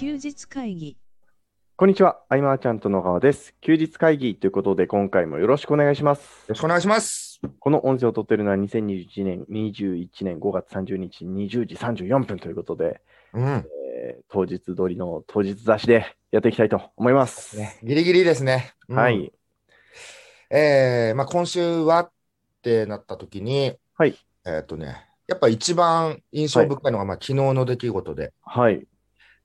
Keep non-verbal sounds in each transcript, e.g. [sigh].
休日会議こんにちは、アイマーちゃんと野川です。休日会議ということで、今回もよろしくお願いします。よろしくお願いします。この音声を撮っているのは2021年21年5月30日20時34分ということで、うん。えー当日通りの当日雑誌でやっていきたいと思います。ね、ギリギリですね。うんはい。えー、まあ今週はってなった時に、はい。えっ、とね、やっぱ一番印象深いのが、まあ昨日の出来事で、はい。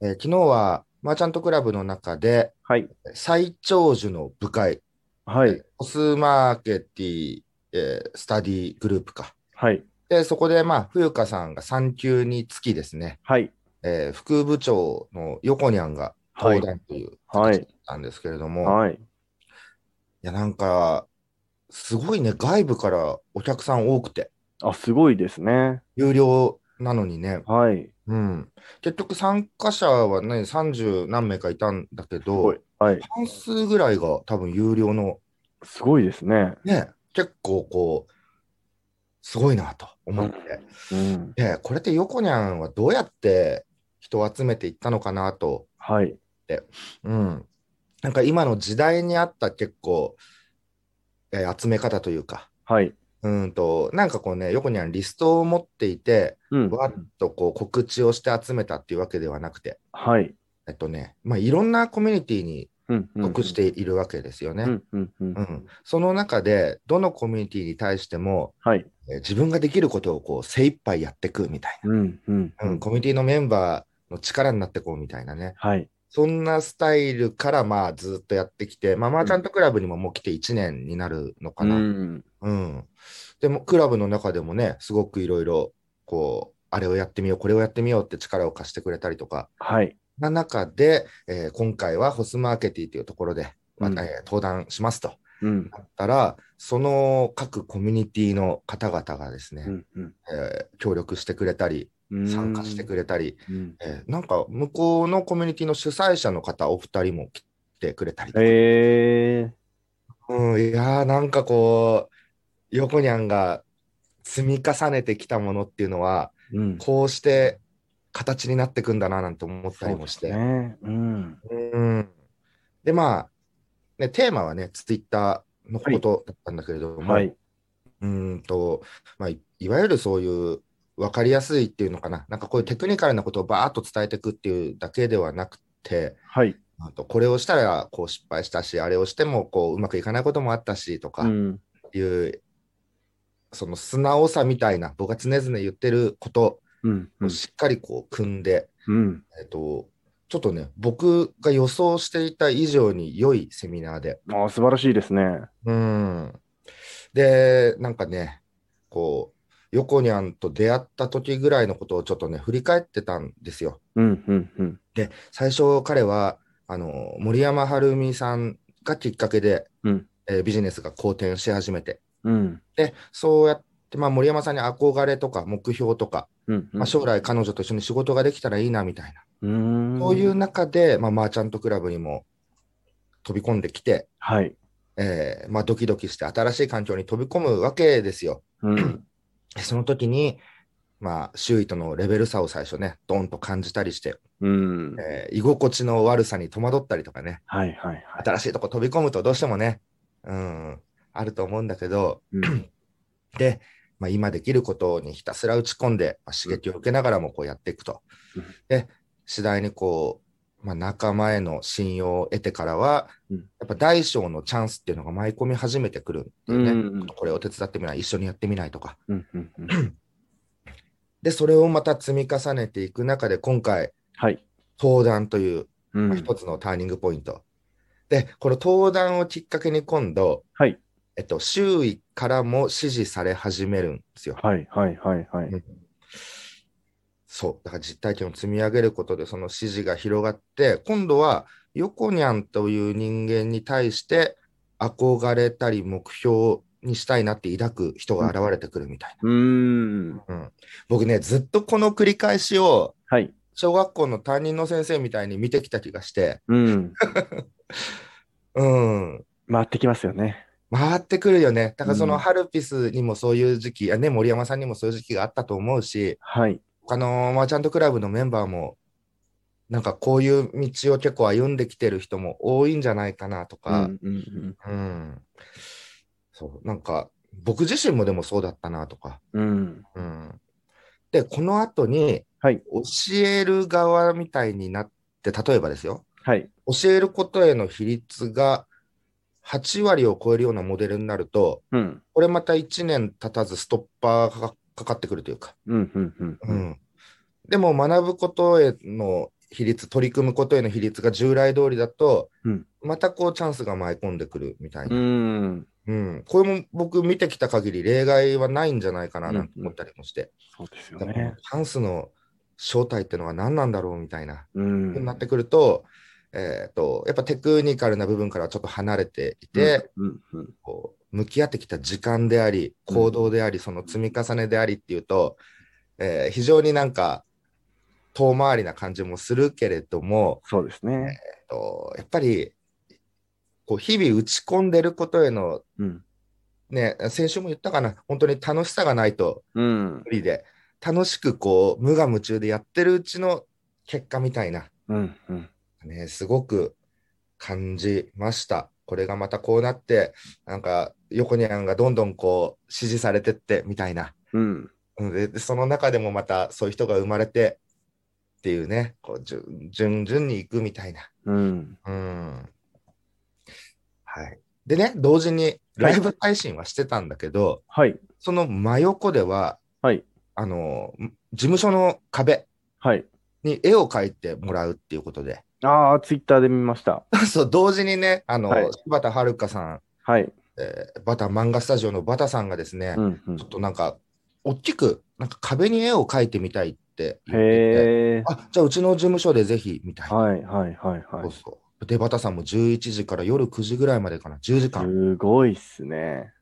えー昨日はマーチャントクラブの中ではい。最長寿の部会、はい。コスマーケティ、えースタディグループか。はい。で、そこでまあ冬香さんが産休につきですね、はい。えー副部長の横にゃんがはい登壇というはい形だったんですけれども、はい。いや、なんか、すごいね、外部からお客さん多くて、あ、すごいですね。有料なのにね、はい。うん。結局参加者はね、30何名かいたんだけど、。はい。半数ぐらいが多分有料の、すごいですね。ね、結構こう、すごいなと思って。うん。で、これって横にゃんはどうやって人を集めていったのかなと、はい。うん。なんか今の時代に合った結構、えー集め方というか、はい。うんと、なんかこうね、横にはリストを持っていて、うん。わっとこう告知をして集めたっていうわけではなくて、はい。えっとね、まあ、いろんなコミュニティに属しているわけですよね。その中で、どのコミュニティに対しても、はい。えー自分ができることをこう精一杯やっていくみたいうん。うん。な、うん、コミュニティのメンバーの力になっていこうみたいなね、はい。そんなスタイルからまあずっとやってきて、まあ、マーチャントクラブにももう来て1年になるのかな。うん。うん。でも、クラブの中でもね、すごくいろいろ、こう、あれをやってみよう、これをやってみようって力を貸してくれたりとか、はい。な中で、えー今回はホスマーケティというところで、まあうんえー登壇しますとうん。なったら、その各コミュニティの方々がですね、うん。うん。えー協力してくれたり、参加してくれたり、うん。えーなんか向こうのコミュニティの主催者の方、お二人も来てくれたりとか、えうん、いやーなんかこう、横にゃんが積み重ねてきたものっていうのは、ー。うん。こうして形になってくんだななんて思ったりもして。ですね。うん。うん。で、まあ、ね、テーマはね、ツイッターのことだったんだけれども、はい。うーんと、まあい、いわゆるそういう分かりやすいっていうのかな、なんかこういうテクニカルなことをバーッと伝えていくっていうだけではなくて、はい。あとこれをしたらこう失敗したし、あれをしてもこううまくいかないこともあったしとかうん。いう、その素直さみたいな、僕が常々言ってることうん。をしっかりこう組んで、うん。えっと、ちょっとね、僕が予想していた以上に良いセミナーで、ああ、素晴らしいですね。うん。で、なんかね、こう、横にゃんと出会った時ぐらいのことをちょっとね、振り返ってたんですよ。うん。うん。うん。で、最初彼は、あの、森山晴美さんがきっかけで、うんえービジネスが好転し始めて、うん。で、そうやって、まあ、森山さんに憧れとか目標とか、うん。まあ、将来彼女と一緒に仕事ができたらいいなみたいな、うん。そういう中で、まあ、マーチャントクラブにも飛び込んできて、はい。えーまあ、ドキドキして新しい環境に飛び込むわけですよ。うん。その時に、まあ、周囲とのレベル差を最初ね、ドンと感じたりして、うん。えー居心地の悪さに戸惑ったりとかね、はい。はい。はい。新しいとこ飛び込むとどうしてもね、うん、あると思うんだけど、うん [clears throat] で、まあ、今できることにひたすら打ち込んで、まあ、刺激を受けながらもこうやっていくとうん。で、次第にこう、まあ、仲間への信用を得てからは、うんやっぱ大小のチャンスっていうのが舞い込み始めてくるっていうね、うんこれを手伝ってみない、一緒にやってみないとか。うん。うん。うん。で、それをまた積み重ねていく中で、今回、はい。登壇という、うん。まあ一つのターニングポイント。で、この登壇をきっかけに今度、はい。えっと、周囲からも支持され始めるんですよ。はい。はい。はい。はい。そう。だから実体験を積み上げることで、その支持が広がって、今度は、横にゃんという人間に対して、憧れたり目標にしたいなって抱く人が現れてくるみたいな。うん。うん僕ね、ずっとこの繰り返しを、はい。小学校の担任の先生みたいに見てきた気がして、うん。うん。回ってきますよね。回ってくるよね。だからそのうんハルピスにもそういう時期、あね、森山さんにもそういう時期があったと思うし、はい。他のマーチャントクラブのメンバーもなんかこういう道を結構歩んできてる人も多いんじゃないかなとうか、んうんうんうん。そう、なんか僕自身もでもそうだったなとか。うん。うん。で、この後にはい。教える側みたいになって、例えばですよ、はい。教えることへの比率が8割を超えるようなモデルになると、うん。これまた1年経たずストッパーがかかかってくるというか。うんうんうんううん。ん。でも学ぶことへの比率、取り組むことへの比率が従来通りだと、うんまたこうチャンスが舞い込んでくるみたいうな。ん。うん。これも僕見てきた限り例外はないんじゃないかななんて思ったりもして。そうですよだからね。チャンスの正体ってのは何なんだろうみたいな。うん。なってくると、えっと、やっぱテクニカルな部分からちょっと離れていて、うんうんこう向き合ってきた時間であり、行動であり、その積み重ねでありっていうと、えー非常になんか遠回りな感じもするけれども、そうですね。えっとやっぱりこう日々打ち込んでることへの、うん。ね、先週も言ったかな、本当に楽しさがないとうん。無理で、楽しくこう無我夢中でやってるうちの結果みたいな、うんうん。ね、すごく感じました。これがまたこうなって、なんか、横にゃんがどんどんこう、支持されてってみたいな。うん。うんで、でその中でもまたそういう人が生まれてっていうね、こう、順順々に行くみたいな。うん。うん。はい。でね、同時にライブ配信はしてたんだけど、はい。その真横では、はい。あの、事務所の壁はい。に絵を描いてもらうっていうことで、ああ、ツイッターで見ました。[laughs] そう、同時にね、あの、はい柴田遥さん、はい。えーバタ漫画スタジオのバタさんがですね、うんうんちょっ。となんか、大きく、なんか壁に絵を描いてみたいって言ってて、へえ。あ、じゃあうちの事務所でぜひ、みたいな。はいはいはいはい。そうそう。で、バタさんも11時から夜9時ぐらいまでかな、10時間。すごいっすね。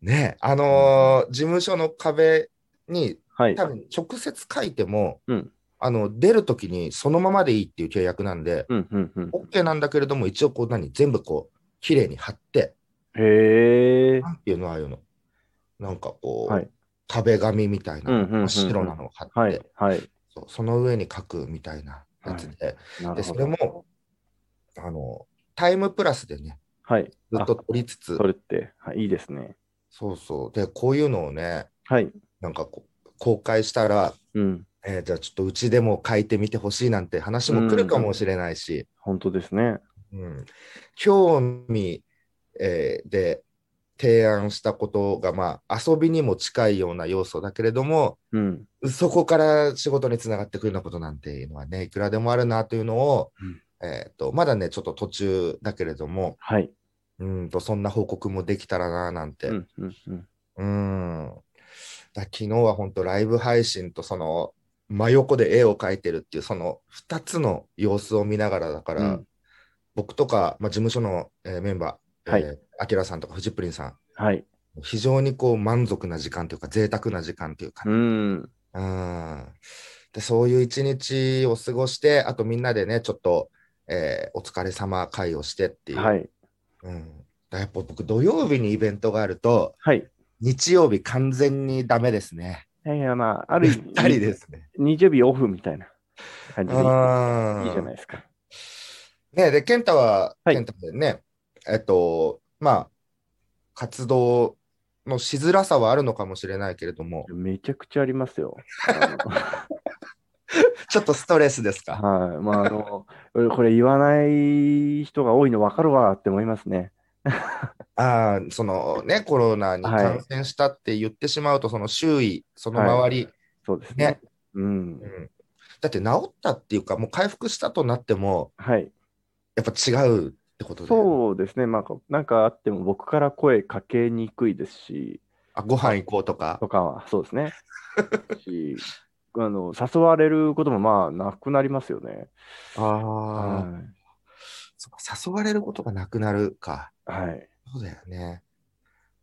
ね、あのー事務所の壁にはい。多分直接書いても、うんあの、出るときにそのままでいいっていう契約なんで、うんうんうん。OK なんだけれども、一応こう何、全部こう、綺麗に貼って、へえ。なんていうのああいうの。なんかこう、はい壁紙みたいな、うんうんうんうん真っ白なのを貼って、はいはい。そうその上に書くみたいなやつで、で、なるほそれもど。、あの、タイムプラスでね、はい。ずっと撮りつつあ、それって、はい、いいですね。そうそう。で、こういうのをね、はい。なんかこう、公開したら、うん。えーじゃあちょっとうちでも書いてみてほしいなんて話も来るかもしれないし、本当ですね。うん興味、えーで提案したことが、まあ、遊びにも近いような要素だけれども、うん。そこから仕事につながってくるようなことなんていうのはね、いくらでもあるなというのを、えーとまだね、ちょっと途中だけれども、はい。うんとそんな報告もできたらななんて。うんうんうん。うんだ昨日は本当ライブ配信とその真横で絵を描いてるっていうその2つの様子を見ながらだから、うん僕とか、まあ、事務所の、えーメンバー、はいえーアキラさんとかフジプリンさん、はい。非常にこう満足な時間というか贅沢な時間というかう、ん。うんでそういう一日を過ごして、あとみんなでね、ちょっと、えーお疲れ様会をしてっていう。はい。うん、だやっぱ僕、土曜日にイベントがあると、はい。日曜日完全にダメですね。いやいや、まあ、ある意ぴったりですね。味、日曜日オフみたいな感じでいいじゃないですか。ねで、健太は、はい健太でね、えっと、まあ、活動のしづらさはあるのかもしれないけれども、めちゃくちゃありますよ。[laughs] ちょっとストレスですか？はい。まあ、あの、[laughs] これ言わない人が多いの分かるわって思いますね。[laughs] ああ、そのね、コロナにはい感染したって言ってしまうと、その周囲、その周り、そうですね。ねうんう。んだって治ったっていうか、もう回復したとなっても、はい。やっぱ違うってことで、そうですね。まあ、なんかあっても僕から声かけにくいですし、あご飯行こうとか？とかは、そうですね。[laughs] し、あの、誘われることもまあ、なくなりますよね。ああ、誘われることがなくなるか。い。はい。そうだよね。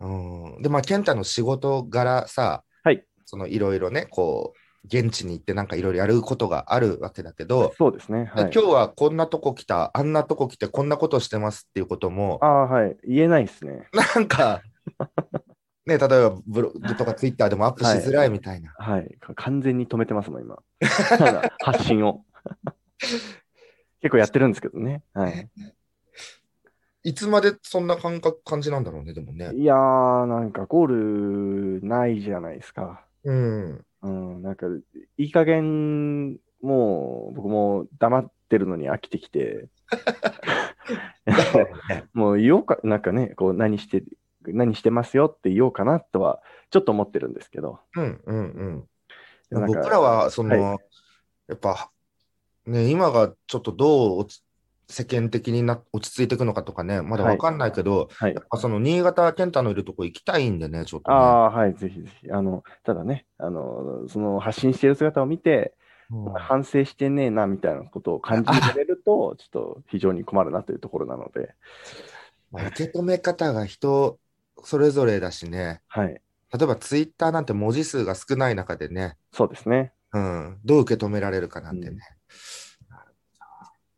うん。で、まあ、健太の仕事柄さ、はい。そのいろいろね、こう、現地に行ってなんかいろいろやることがあるわけだけど、そうですね。はい。今日はこんなとこ来た、あんなとこ来て、こんなことしてますっていうことも、ああ、はい。言えないですね。なんか、[laughs] ね、例えばブログとかツイッターでもアップしづらいみたいな。はい。か完全に止めてますもん、今。[laughs] ただ発信を。[laughs] 結構やってるんですけどね。はい。いつまでそんな感覚、感じなんだろうね、でもね。いやー、なんかゴールないじゃないですか。うん。うん、なんか、いい加減、もう僕も黙ってるのに飽きてきて、[laughs] もう言おうか、なんかね、こう何して、何してますよって言おうかなとは、ちょっと思ってるんですけど、うんうんうん。僕らは、その、はやっぱ、ね、今がちょっとどう世間的にな落ち着いていくのかとかね、まだわかんないけど、はいやっ。ぱその新潟健太のいるとこ行きたいんでね、ちょっとね。ああ、はい、ぜひぜひ。あの、ただね、あの、その発信している姿を見て、うん反省してねえな、みたいなことを感じられると、ちょっと非常に困るなというところなので、まあ受け止め方が人それぞれだしね、はい。例えばツイッターなんて文字数が少ない中でね、そうですね。うん、どう受け止められるかなんてね、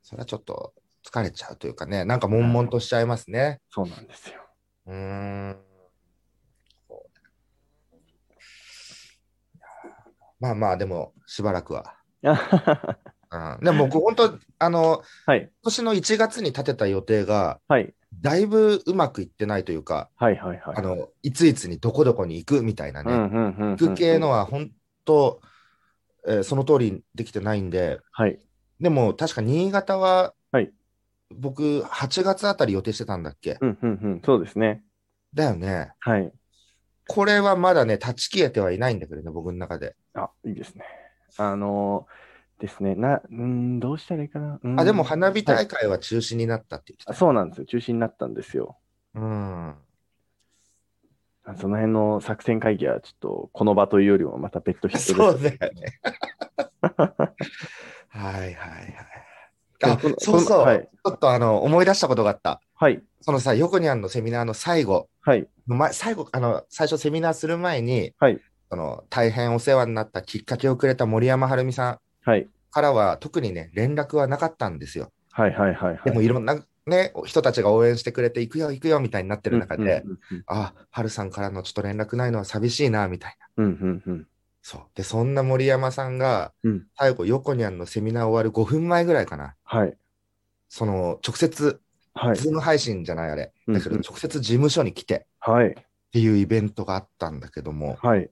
それはちょっと疲れちゃうというかね、なんか悶々としちゃいますね。そうなんですよ。うーん。まあまあ、でも、しばらくは。は [laughs] うん、でも僕、本当、あの、い。今年の1月に立てた予定が、はい。だいぶうまくいってないというか、はい。はい。はい。あの、いついつにどこどこに行くみたいなね。行く系のは本当、えーその通りにできてないんで、はい。でも確か新潟は、はい僕、8月あたり予定してたんだっけ？うん、うん、うん。そうですね。だよね。はい。これはまだね、断ち切れてはいないんだけどね、僕の中で。あ、いいですね。あのーですね。な、うん、どうしたらいいかな？うんあ、でも花火はい大会は中止になったって言ってた。あそうなんですよ。中止になったんですよ。うん。あその辺の作戦会議は、ちょっと、この場というよりも、また別途必要そうです。だよね。[laughs] はいはいはい。あそうそう。はいちょっとあの、思い出したことがあった。はい。そのさ、横にあんのセミナーの最後、はい。前最後、あの、最初セミナーする前に、はい。その、大変お世話になったきっかけをくれた森山晴美さんはい。からは、特にね、連絡はなかったんですよ。はい。はい。はい。でも、いろんなね、人たちが応援してくれて、行くよ、行くよ、みたいになってる中で、うんうんあ、春さんからのちょっと連絡ないのは寂しいな、みたいな。うんうんうんそう。で、そんな森山さんが、うん最後、横にゃんのセミナー終わる5分前ぐらいかな。はい。その、直接、はい。ズーム配信じゃないあれ。うんだけど、直接事務所に来てはい。っていうイベントがあったんだけども、はい。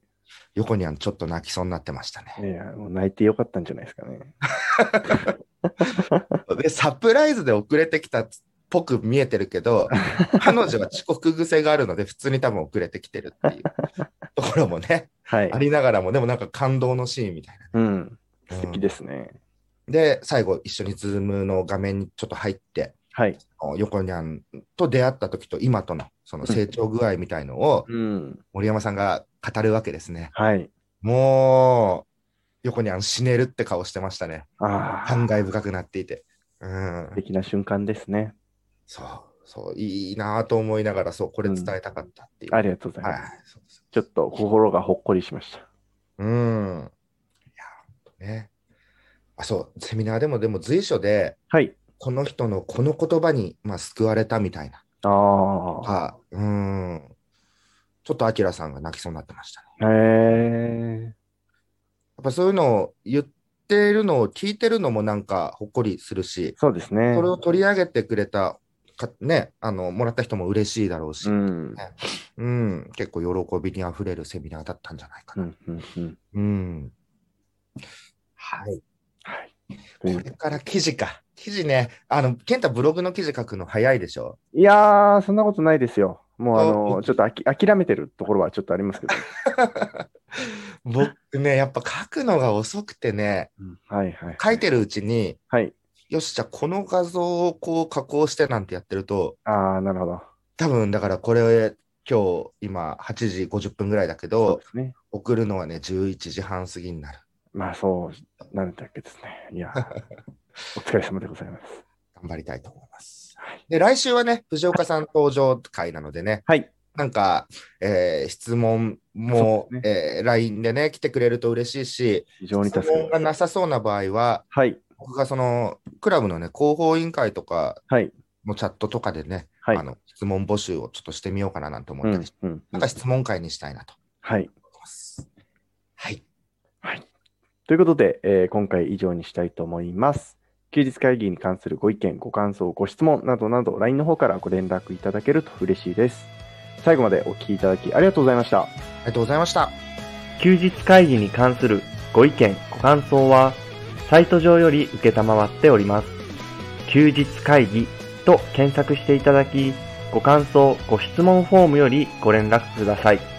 横にゃんちょっと泣きそうになってましたいね。や、もう泣いてよかったんじゃないですかね。[laughs] で、サプライズで遅れてきたっぽく見えてるけど、彼女は遅刻癖があるので、普通に多分遅れてきてるっていうところもね、はいあ。りながらも、でもなんか感動のシーンみたいな。うん。素敵ですね。で、最後、一緒にズームの画面にちょっと入って、はい。横にゃんと出会った時と今とのその成長具合みたいのをうん。森山さんが語るわけですね。はい。もう、横にゃん死ねるって顔してましたね。ああ、感慨深くなっていて。うん素。敵な瞬間ですね。そう、そう、いいなぁと思いながら、そう、これ伝えたかったっていう。ありがとうございはいます。、そうです。ちょっと心がほっこりしました。うん。いや、ね。あ、そう、セミナーでも、でも随所で、はい。この人のこの言葉に、まあ、救われたみたいな。ああ。は、うん。ちょっとアキラさんが泣きそうになってましたね。へえ。やっぱそういうのを言ってるのを聞いてるのもなんかほっこりするし、そうですねそれ。を取り上げてくれたか、ね、あの、もらった人も嬉しいだろうし、ううん、ん。結構喜びにあふれるセミナーだったんじゃないかな。うん。はい。はい。これから記事か。記事ね、あの、健太ブログの記事書くの早いでしょ？いやー、そんなことないですよ。もう、あおの、ちょっとあき諦めてるところはちょっとありますけど。[laughs] 僕ね、やっぱ書くのが遅くてね、うんはいはい。書いてるうちに、はい。よし、じゃあこの画像をこう加工してなんてやってると、ああ、なるほど。多分だからこれ今日今8時50分ぐらいだけどね。送るのはね11時半過ぎになる。まあ、そうなんだけですね。いや、[laughs] お疲れ様でございます。頑張りたいと思います。はい。で、来週はね、藤岡さん登場会なのでね、はい。なんか、えー質問も、そうえー LINE でね、来てくれると嬉しいし、非常に助質問が。なさそうな場合は、はい。僕がそのクラブのね、広報委員会とかのチャットとかでね、はい、あの質問募集をちょっとしてみようかななんて思ったりして、うん、なんか質問会にしたいなとはい。はい。はい。ということで、えー、今回以上にしたいと思います。休日会議に関するご意見、ご感想、ご質問などなど、LINE の方からご連絡いただけると嬉しいです。最後までお聞きいただきありがとうございました。ありがとうございました。休日会議に関するご意見、ご感想は、サイト上より受っております。休日会議と検索していただき、ご感想、ご質問フォームよりご連絡ください。